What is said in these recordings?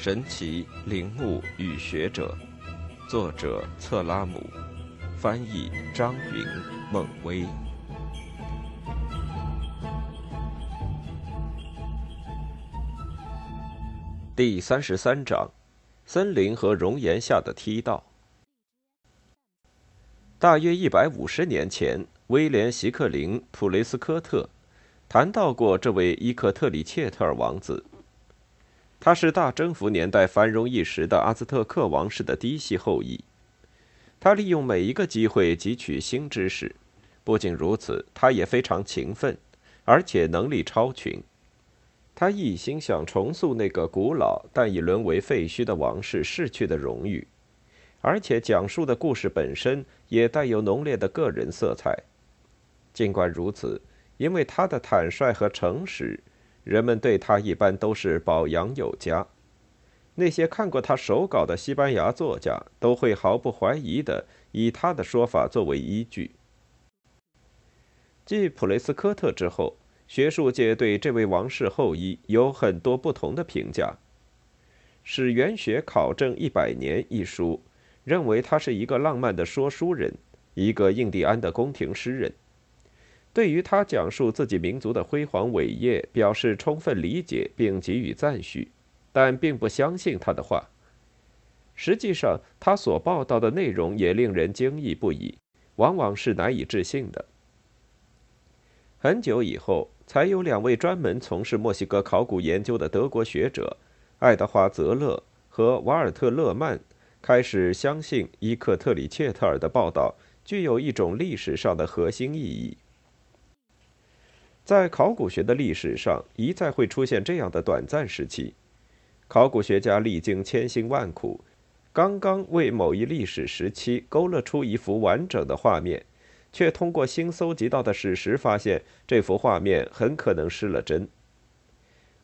神奇陵墓与学者，作者策拉姆，翻译张云、孟威。第三十三章：森林和熔岩下的梯道。大约一百五十年前，威廉·席克林·普雷斯科特谈到过这位伊克特里切特尔王子。他是大征服年代繁荣一时的阿兹特克王室的嫡系后裔。他利用每一个机会汲取新知识，不仅如此，他也非常勤奋，而且能力超群。他一心想重塑那个古老但已沦为废墟的王室逝去的荣誉，而且讲述的故事本身也带有浓烈的个人色彩。尽管如此，因为他的坦率和诚实。人们对他一般都是褒扬有加。那些看过他手稿的西班牙作家都会毫不怀疑地以他的说法作为依据。继普雷斯科特之后，学术界对这位王室后裔有很多不同的评价。《史源学考证一百年》一书认为他是一个浪漫的说书人，一个印第安的宫廷诗人。对于他讲述自己民族的辉煌伟业，表示充分理解并给予赞许，但并不相信他的话。实际上，他所报道的内容也令人惊异不已，往往是难以置信的。很久以后，才有两位专门从事墨西哥考古研究的德国学者爱德华·泽勒和瓦尔特·勒曼开始相信伊克特里切特尔的报道具有一种历史上的核心意义。在考古学的历史上，一再会出现这样的短暂时期：考古学家历经千辛万苦，刚刚为某一历史时期勾勒出一幅完整的画面，却通过新搜集到的史实发现，这幅画面很可能失了真。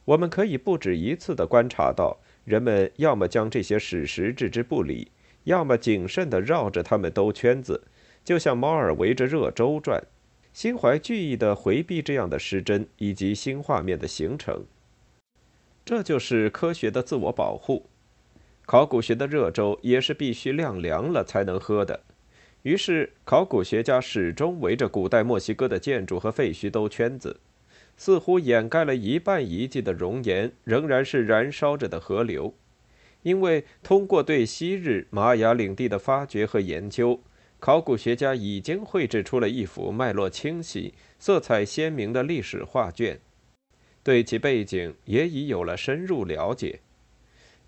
我们可以不止一次地观察到，人们要么将这些史实置之不理，要么谨慎地绕着它们兜圈子，就像猫儿围着热粥转。心怀惧意地回避这样的失真以及新画面的形成，这就是科学的自我保护。考古学的热粥也是必须晾凉了才能喝的。于是，考古学家始终围着古代墨西哥的建筑和废墟兜圈子，似乎掩盖了一半遗迹的熔岩仍然是燃烧着的河流，因为通过对昔日玛雅领地的发掘和研究。考古学家已经绘制出了一幅脉络清晰、色彩鲜明的历史画卷，对其背景也已有了深入了解。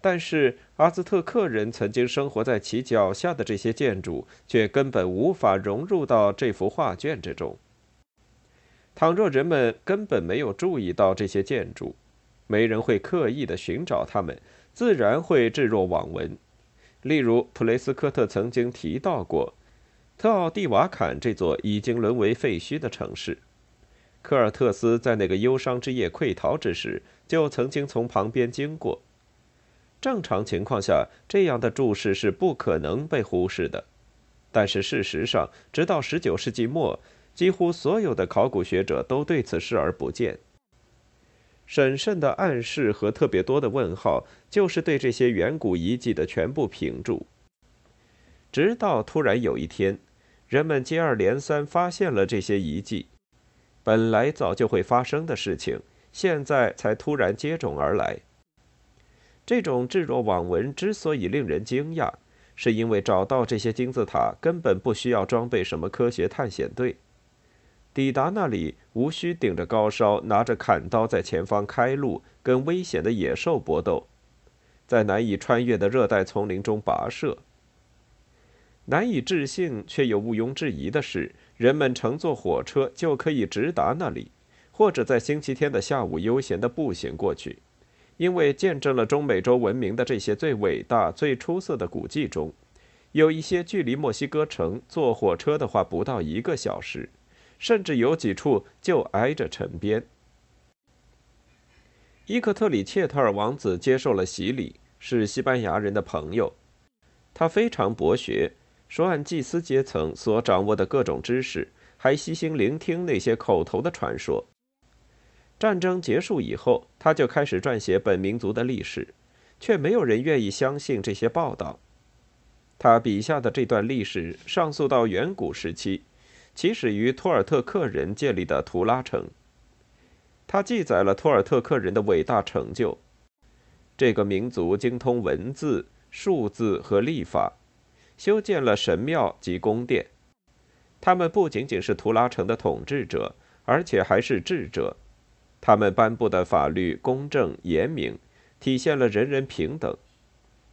但是，阿兹特克人曾经生活在其脚下的这些建筑，却根本无法融入到这幅画卷之中。倘若人们根本没有注意到这些建筑，没人会刻意的寻找它们，自然会置若罔闻。例如，普雷斯科特曾经提到过。特奥蒂瓦坎这座已经沦为废墟的城市，科尔特斯在那个忧伤之夜溃逃之时，就曾经从旁边经过。正常情况下，这样的注释是不可能被忽视的。但是事实上，直到19世纪末，几乎所有的考古学者都对此视而不见。审慎的暗示和特别多的问号，就是对这些远古遗迹的全部评注。直到突然有一天。人们接二连三发现了这些遗迹，本来早就会发生的事情，现在才突然接踵而来。这种置若罔闻之所以令人惊讶，是因为找到这些金字塔根本不需要装备什么科学探险队，抵达那里无需顶着高烧，拿着砍刀在前方开路，跟危险的野兽搏斗，在难以穿越的热带丛林中跋涉。难以置信却又毋庸置疑的是，人们乘坐火车就可以直达那里，或者在星期天的下午悠闲地步行过去。因为见证了中美洲文明的这些最伟大、最出色的古迹中，有一些距离墨西哥城坐火车的话不到一个小时，甚至有几处就挨着城边。伊克特里切特尔王子接受了洗礼，是西班牙人的朋友，他非常博学。说按祭司阶层所掌握的各种知识，还悉心聆听那些口头的传说。战争结束以后，他就开始撰写本民族的历史，却没有人愿意相信这些报道。他笔下的这段历史上溯到远古时期，起始于托尔特克人建立的图拉城。他记载了托尔特克人的伟大成就。这个民族精通文字、数字和历法，修建了神庙及宫殿。他们不仅仅是图拉城的统治者，而且还是智者。他们颁布的法律公正严明，体现了人人平等。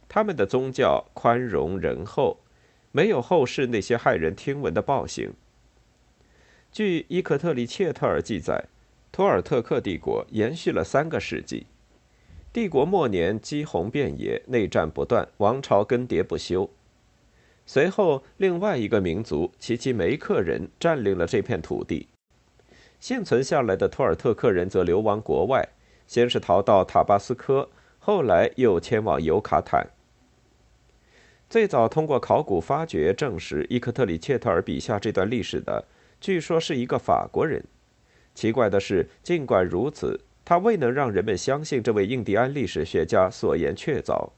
他们的宗教宽容仁厚，没有后世那些骇人听闻的暴行。据伊克特里切特尔记载，托尔特克帝国延续了三个世纪。帝国末年饥洪遍野，内战不断，王朝更迭不休。随后，另外一个民族奇奇梅克人占领了这片土地。幸存下来的托尔特克人则流亡国外，先是逃到塔巴斯科，后来又迁往尤卡坦。最早通过考古发掘证实伊克特里切特尔笔下这段历史的，据说是一个法国人。奇怪的是，尽管如此，他未能让人们相信这位印第安历史学家所言确凿。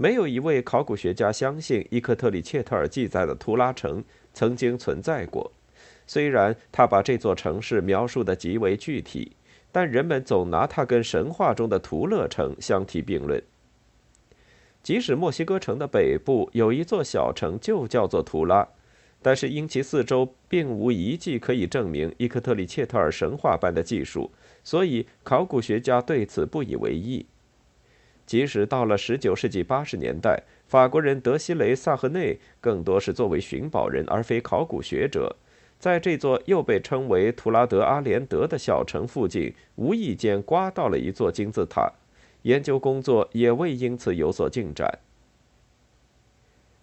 没有一位考古学家相信伊克特里切特尔记载的图拉城曾经存在过。虽然他把这座城市描述的极为具体，但人们总拿它跟神话中的图勒城相提并论。即使墨西哥城的北部有一座小城就叫做图拉，但是因其四周并无遗迹可以证明伊克特里切特尔神话般的技术，所以考古学家对此不以为意。即使到了19世纪80年代，法国人德西雷·萨赫内更多是作为寻宝人而非考古学者，在这座又被称为图拉德阿连德的小城附近，无意间刮到了一座金字塔。研究工作也未因此有所进展。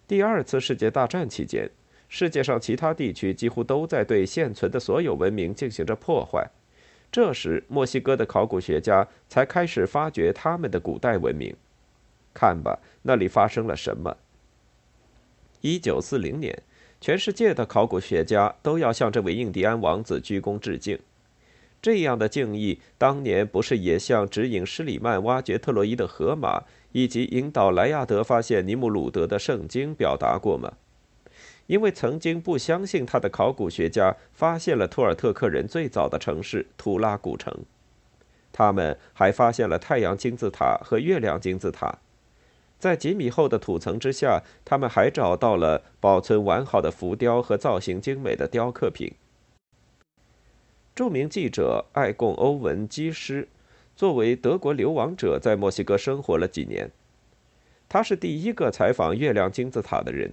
第二次世界大战期间，世界上其他地区几乎都在对现存的所有文明进行着破坏。这时，墨西哥的考古学家才开始发掘他们的古代文明。看吧，那里发生了什么？一九四零年，全世界的考古学家都要向这位印第安王子鞠躬致敬。这样的敬意，当年不是也向指引施里曼挖掘特洛伊的河马，以及引导莱亚德发现尼姆鲁德的圣经表达过吗？因为曾经不相信他的考古学家发现了图尔特克人最早的城市图拉古城，他们还发现了太阳金字塔和月亮金字塔，在几米厚的土层之下，他们还找到了保存完好的浮雕和造型精美的雕刻品。著名记者艾贡·欧文·基师，作为德国流亡者，在墨西哥生活了几年。他是第一个采访月亮金字塔的人。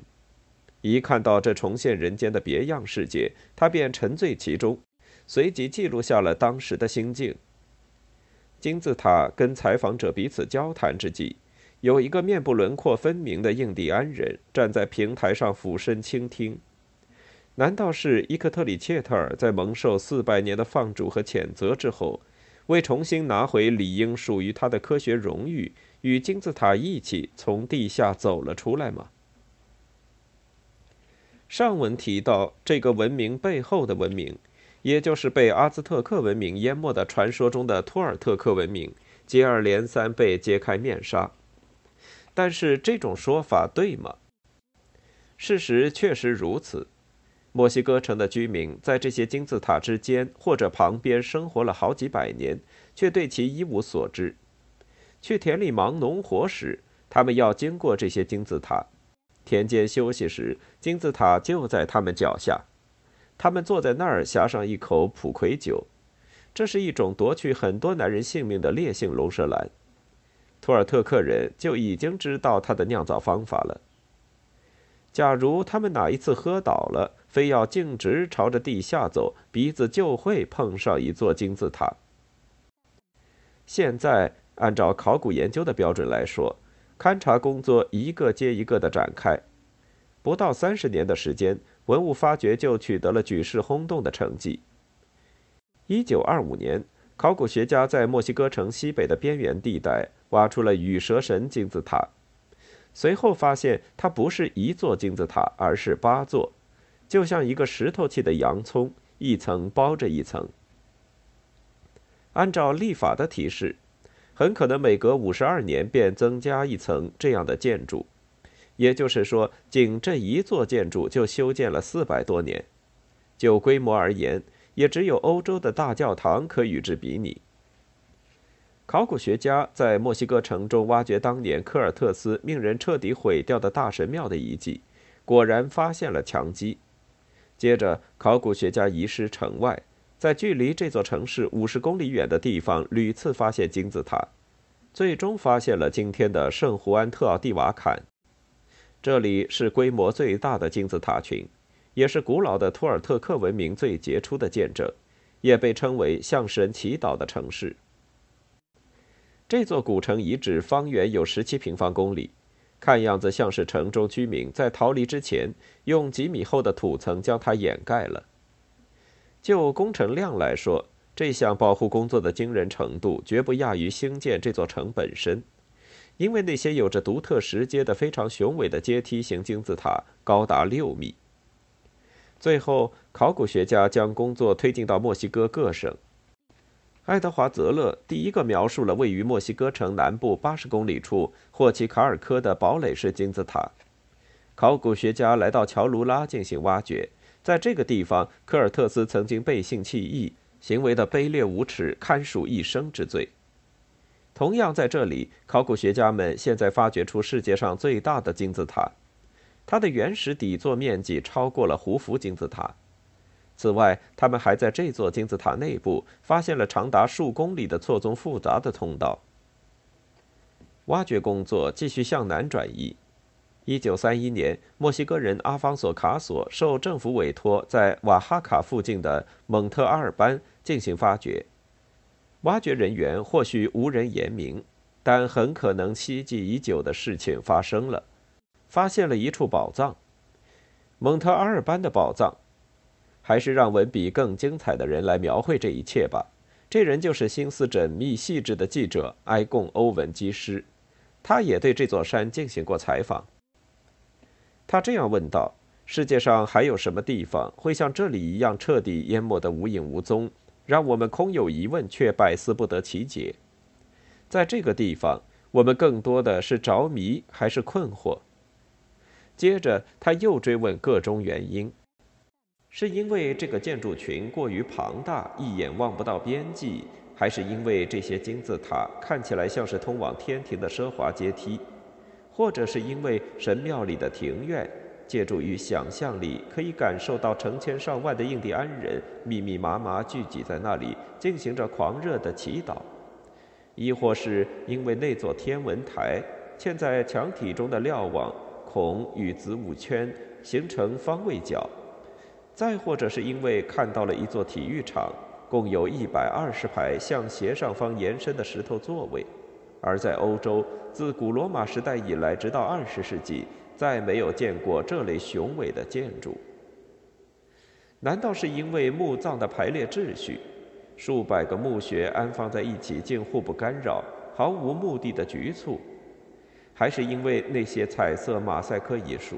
一看到这重现人间的别样世界，他便沉醉其中，随即记录下了当时的心境。金字塔跟采访者彼此交谈之际，有一个面部轮廓分明的印第安人站在平台上俯身倾听。难道是伊克特里切特尔在蒙受四百年的放逐和谴责之后，为重新拿回理应属于他的科学荣誉，与金字塔一起从地下走了出来吗？上文提到这个文明背后的文明，也就是被阿兹特克文明淹没的传说中的托尔特克文明，接二连三被揭开面纱。但是这种说法对吗？事实确实如此。墨西哥城的居民在这些金字塔之间或者旁边生活了好几百年，却对其一无所知。去田里忙农活时，他们要经过这些金字塔；田间休息时，金字塔就在他们脚下。他们坐在那儿，呷上一口普奎酒，这是一种夺取很多男人性命的烈性龙舌兰。托尔特克人就已经知道它的酿造方法了。假如他们哪一次喝倒了，非要径直朝着地下走，鼻子就会碰上一座金字塔。现在，按照考古研究的标准来说，勘察工作一个接一个的展开，不到三十年的时间，文物发掘就取得了举世轰动的成绩。一九二五年，考古学家在墨西哥城西北的边缘地带挖出了羽蛇神金字塔。随后发现，它不是一座金字塔，而是八座，就像一个石头砌的洋葱，一层包着一层。按照历法的提示，很可能每隔五十二年便增加一层这样的建筑，也就是说，仅这一座建筑就修建了四百多年。就规模而言，也只有欧洲的大教堂可与之比拟。考古学家在墨西哥城中挖掘当年科尔特斯命人彻底毁掉的大神庙的遗迹，果然发现了墙基。接着，考古学家移师城外，在距离这座城市五十公里远的地方屡次发现金字塔，最终发现了今天的圣胡安特奥蒂瓦坎。这里是规模最大的金字塔群，也是古老的托尔特克文明最杰出的见证，也被称为向神祈祷的城市。这座古城遗址方圆有十七平方公里，看样子像是城中居民在逃离之前用几米厚的土层将它掩盖了。就工程量来说，这项保护工作的惊人程度绝不亚于兴建这座城本身，因为那些有着独特石阶的非常雄伟的阶梯型金字塔高达六米。最后，考古学家将工作推进到墨西哥各省。爱德华·泽勒第一个描述了位于墨西哥城南部八十公里处霍奇卡尔科的堡垒式金字塔。考古学家来到乔卢拉进行挖掘，在这个地方，科尔特斯曾经背信弃义，行为的卑劣无耻，堪属一生之罪。同样在这里，考古学家们现在发掘出世界上最大的金字塔，它的原始底座面积超过了胡弗金字塔。此外，他们还在这座金字塔内部发现了长达数公里的错综复杂的通道。挖掘工作继续向南转移。1931年，墨西哥人阿方索·卡索受政府委托，在瓦哈卡附近的蒙特阿尔班进行发掘。挖掘人员或许无人言明，但很可能希冀已久的事情发生了，发现了一处宝藏——蒙特阿尔班的宝藏。还是让文笔更精彩的人来描绘这一切吧。这人就是心思缜密细致的记者埃贡·欧文基师，他也对这座山进行过采访。他这样问道：“世界上还有什么地方会像这里一样彻底淹没得无影无踪，让我们空有疑问却百思不得其解？在这个地方，我们更多的是着迷还是困惑？”接着他又追问各种原因。是因为这个建筑群过于庞大，一眼望不到边际，还是因为这些金字塔看起来像是通往天庭的奢华阶梯，或者是因为神庙里的庭院，借助于想象力可以感受到成千上万的印第安人密密麻麻聚集在那里，进行着狂热的祈祷，亦或是因为那座天文台嵌在墙体中的瞭望孔与子午圈形成方位角。再或者是因为看到了一座体育场，共有一百二十排向斜上方延伸的石头座位，而在欧洲，自古罗马时代以来，直到二十世纪，再没有见过这类雄伟的建筑。难道是因为墓葬的排列秩序，数百个墓穴安放在一起，竟互不干扰，毫无目的的局促？还是因为那些彩色马赛克艺术？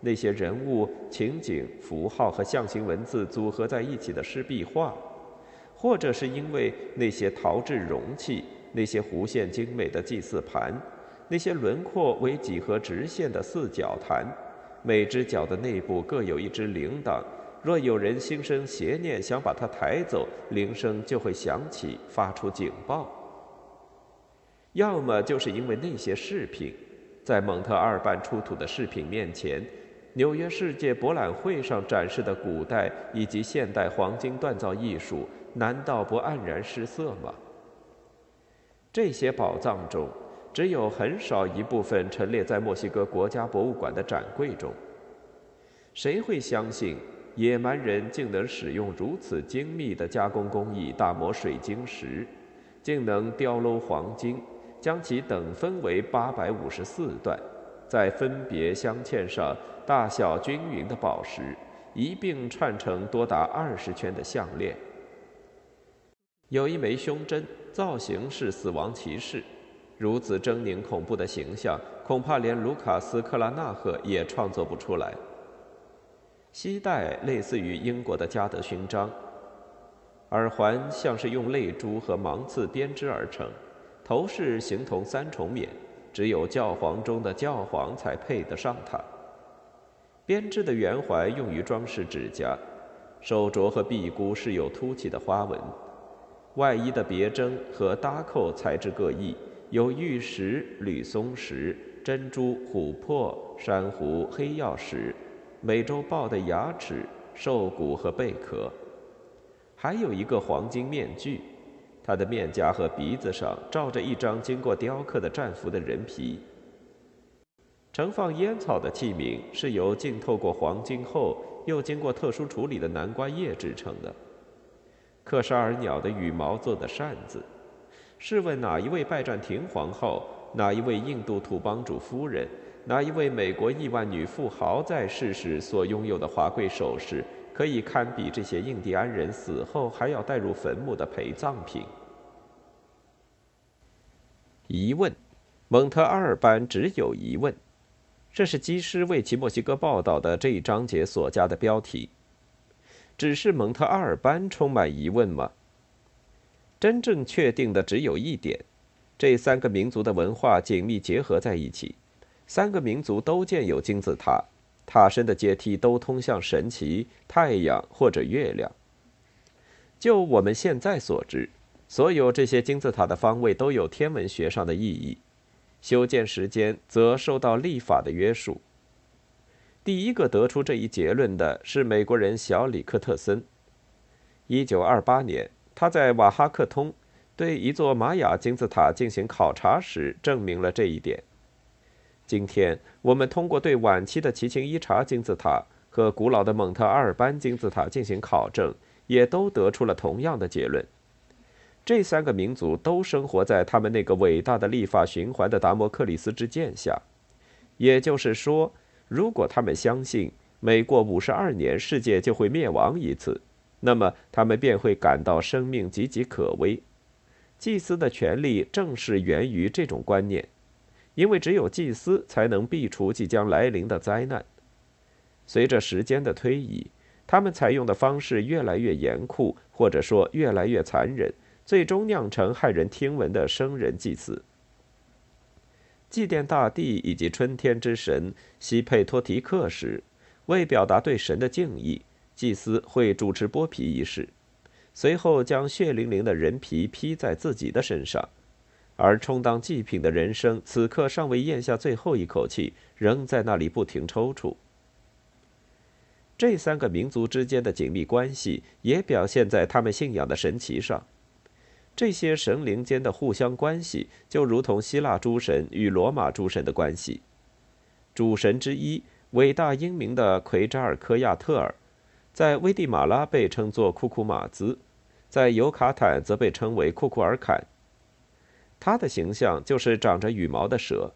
那些人物、情景、符号和象形文字组合在一起的湿壁画，或者是因为那些陶制容器、那些弧线精美的祭祀盘、那些轮廓为几何直线的四角坛，每只角的内部各有一只铃铛，若有人心生邪念想把它抬走，铃声就会响起，发出警报。要么就是因为那些饰品，在蒙特阿尔班出土的饰品面前。纽约世界博览会上展示的古代以及现代黄金锻造艺术，难道不黯然失色吗？这些宝藏中，只有很少一部分陈列在墨西哥国家博物馆的展柜中。谁会相信野蛮人竟能使用如此精密的加工工艺打磨水晶石，竟能雕镂黄金，将其等分为八百五十四段，再分别镶嵌上？大小均匀的宝石一并串成多达二十圈的项链。有一枚胸针，造型是死亡骑士，如此狰狞恐怖的形象，恐怕连卢卡斯·克拉纳赫也创作不出来。膝带类似于英国的加德勋章，耳环像是用泪珠和芒刺编织而成，头饰形同三重冕，只有教皇中的教皇才配得上它。编织的圆环用于装饰指甲，手镯和臂箍饰有凸起的花纹。外衣的别针和搭扣材质各异，有玉石、铝松石、珍珠、琥珀、珊瑚、黑曜石、美洲豹的牙齿、兽骨和贝壳，还有一个黄金面具，它的面颊和鼻子上罩着一张经过雕刻的战俘的人皮。盛放烟草的器皿是由浸透过黄金后又经过特殊处理的南瓜叶制成的。克沙尔鸟的羽毛做的扇子，试问哪一位拜占庭皇后，哪一位印度土帮主夫人，哪一位美国亿万女富豪在世时所拥有的华贵首饰，可以堪比这些印第安人死后还要带入坟墓的陪葬品？疑问，蒙特阿尔班只有疑问，这是基师为其墨西哥报道的这一章节所加的标题。只是蒙特阿尔班充满疑问吗？真正确定的只有一点：这三个民族的文化紧密结合在一起。三个民族都建有金字塔，塔身的阶梯都通向神奇太阳或者月亮。就我们现在所知，所有这些金字塔的方位都有天文学上的意义，修建时间则受到历法的约束。第一个得出这一结论的是美国人小里克特森。一九二八年，他在瓦哈克通对一座玛雅金字塔进行考察时，证明了这一点。今天，我们通过对晚期的奇琴伊察金字塔和古老的蒙特阿尔班金字塔进行考证，也都得出了同样的结论：这三个民族都生活在他们那个伟大的立法循环的达摩克里斯之剑下。也就是说。如果他们相信每过五十二年世界就会灭亡一次，那么他们便会感到生命岌岌可危。祭司的权力正是源于这种观念，因为只有祭司才能避除即将来临的灾难。随着时间的推移，他们采用的方式越来越严酷，或者说越来越残忍，最终酿成骇人听闻的生人祭祀。祭奠大地以及春天之神西佩托提克时，为表达对神的敬意，祭司会主持剥皮仪式，随后将血淋淋的人皮披在自己的身上，而充当祭品的人生此刻尚未咽下最后一口气，仍在那里不停抽搐。这三个民族之间的紧密关系也表现在他们信仰的神奇上。这些神灵间的互相关系，就如同希腊诸神与罗马诸神的关系。主神之一，伟大英明的奎扎尔科亚特尔，在危地马拉被称作库库马兹，在尤卡坦则被称为库库尔坎。他的形象就是长着羽毛的蛇。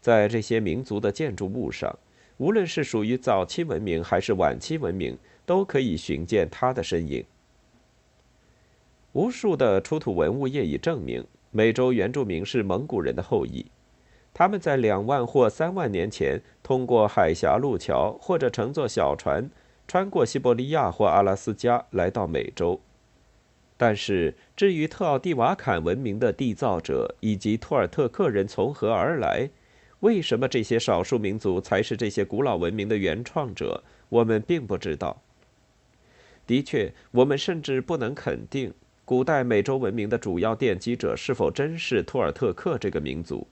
在这些民族的建筑物上，无论是属于早期文明还是晚期文明，都可以寻见他的身影。无数的出土文物业已证明，美洲原住民是蒙古人的后裔。他们在两万或三万年前通过海峡路桥或者乘坐小船，穿过西伯利亚或阿拉斯加来到美洲。但是，至于特奥蒂瓦坎文明的缔造者以及托尔特克人从何而来，为什么这些少数民族才是这些古老文明的原创者，我们并不知道。的确，我们甚至不能肯定。古代美洲文明的主要奠基者是否真是托尔特克这个民族？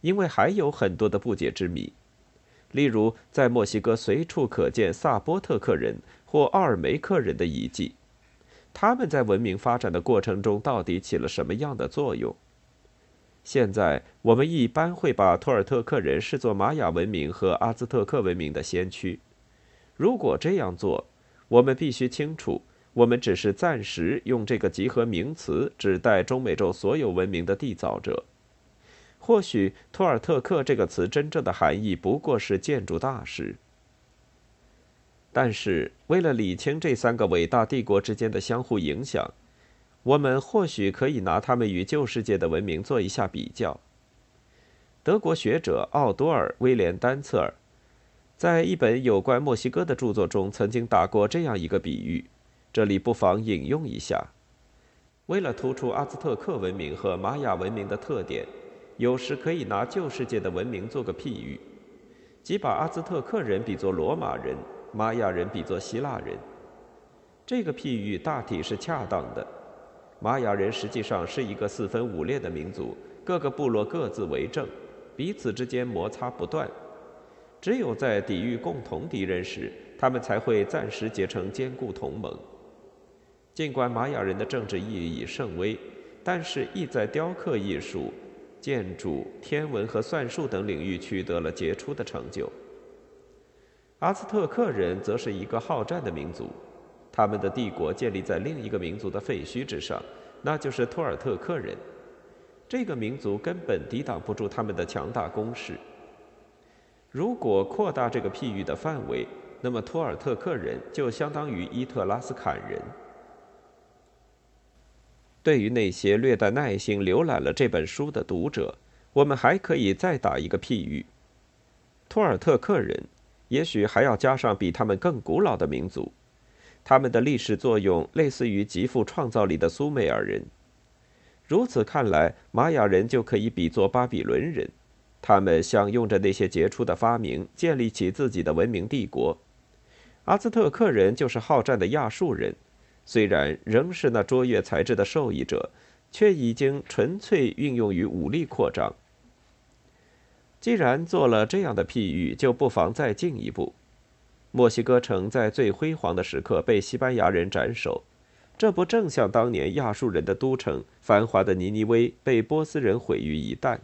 因为还有很多的不解之谜，例如在墨西哥随处可见萨波特克人或奥尔梅克人的遗迹，他们在文明发展的过程中到底起了什么样的作用？现在我们一般会把托尔特克人视作玛雅文明和阿兹特克文明的先驱。如果这样做，我们必须清楚。我们只是暂时用这个集合名词指代中美洲所有文明的缔造者。或许“托尔特克”这个词真正的含义不过是建筑大师。但是，为了理清这三个伟大帝国之间的相互影响，我们或许可以拿他们与旧世界的文明做一下比较。德国学者奥多尔·威廉·丹策尔在一本有关墨西哥的著作中曾经打过这样一个比喻。这里不妨引用一下：为了突出阿兹特克文明和玛雅文明的特点，有时可以拿旧世界的文明做个譬喻，即把阿兹特克人比作罗马人，玛雅人比作希腊人。这个譬喻大体是恰当的。玛雅人实际上是一个四分五裂的民族，各个部落各自为政，彼此之间摩擦不断。只有在抵御共同敌人时，他们才会暂时结成坚固同盟。尽管玛雅人的政治意义甚微，但是亦在雕刻艺术、建筑、天文和算术等领域取得了杰出的成就。阿兹特克人则是一个好战的民族。他们的帝国建立在另一个民族的废墟之上，那就是托尔特克人。这个民族根本抵挡不住他们的强大攻势。如果扩大这个譬喻的范围，那么托尔特克人就相当于伊特拉斯坎人。对于那些略带耐心浏览了这本书的读者，我们还可以再打一个譬喻：托尔特克人，也许还要加上比他们更古老的民族。他们的历史作用类似于极富创造力的苏美尔人。如此看来，玛雅人就可以比作巴比伦人，他们享用着那些杰出的发明，建立起自己的文明帝国。阿兹特克人就是好战的亚述人，虽然仍是那卓越才智的受益者，却已经纯粹运用于武力扩张。既然做了这样的譬喻，就不妨再进一步。墨西哥城在最辉煌的时刻被西班牙人斩首，这不正像当年亚述人的都城繁华的尼尼微被波斯人毁于一旦？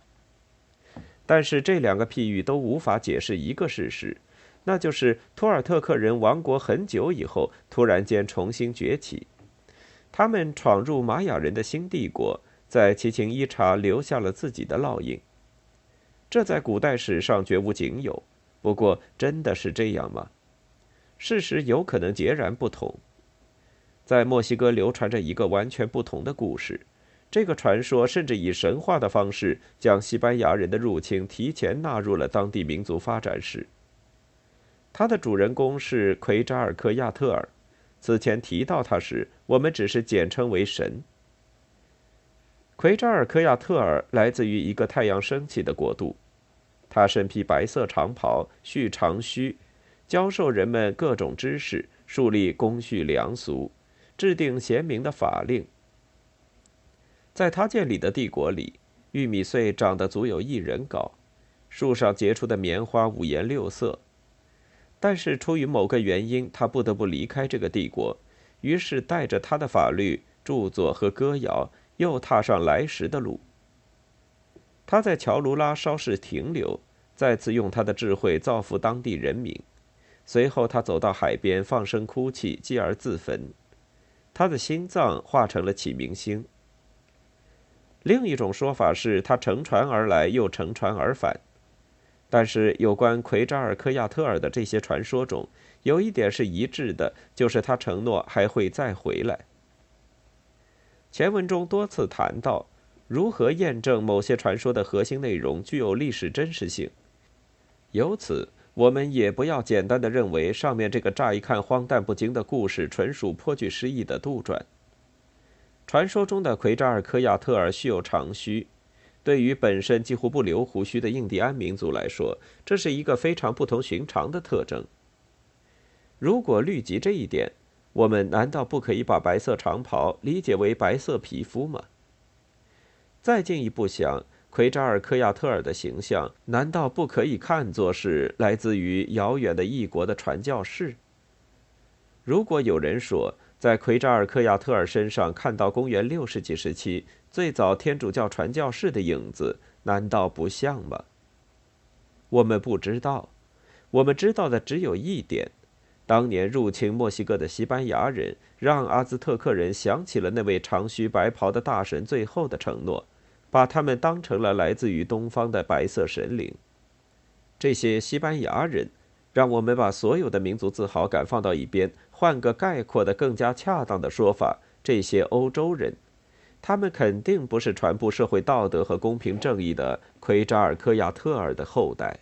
但是这两个譬喻都无法解释一个事实，那就是托尔特克人亡国很久以后突然间重新崛起，他们闯入玛雅人的新帝国，在奇琴伊查留下了自己的烙印。这在古代史上绝无仅有。不过，真的是这样吗？事实有可能截然不同。在墨西哥流传着一个完全不同的故事，这个传说甚至以神话的方式将西班牙人的入侵提前纳入了当地民族发展史。它的主人公是奎扎尔科亚特尔。此前提到他时，我们只是简称为神。奎扎尔科亚特尔来自于一个太阳升起的国度，他身披白色长袍，蓄长须。教授人们各种知识，树立公序良俗，制定贤明的法令。在他建立的帝国里，玉米穗长得足有一人高，树上结出的棉花五颜六色。但是出于某个原因，他不得不离开这个帝国，于是带着他的法律、著作和歌谣，又踏上来时的路。他在乔卢拉稍事停留，再次用他的智慧造福当地人民。随后，他走到海边，放声哭泣，继而自焚。他的心脏化成了启明星。另一种说法是他乘船而来，又乘船而返。但是，有关奎扎尔科亚特尔的这些传说中，有一点是一致的，就是他承诺还会再回来。前文中多次谈到如何验证某些传说的核心内容具有历史真实性，由此。我们也不要简单的认为上面这个乍一看荒诞不经的故事纯属颇具诗意的杜撰。传说中的奎扎尔科亚特尔蓄有长须，对于本身几乎不留胡须的印第安民族来说，这是一个非常不同寻常的特征。如果虑及这一点，我们难道不可以把白色长袍理解为白色皮肤吗？再进一步想。奎扎尔科亚特尔的形象，难道不可以看作是来自于遥远的异国的传教士？如果有人说在奎扎尔科亚特尔身上看到公元六世纪时期最早天主教传教士的影子，难道不像吗？我们不知道，我们知道的只有一点：当年入侵墨西哥的西班牙人，让阿兹特克人想起了那位长须白袍的大神最后的承诺。把他们当成了来自于东方的白色神灵。这些西班牙人，让我们把所有的民族自豪感放到一边，换个概括的、更加恰当的说法：这些欧洲人，他们肯定不是传播社会道德和公平正义的奎扎尔科亚特尔的后代。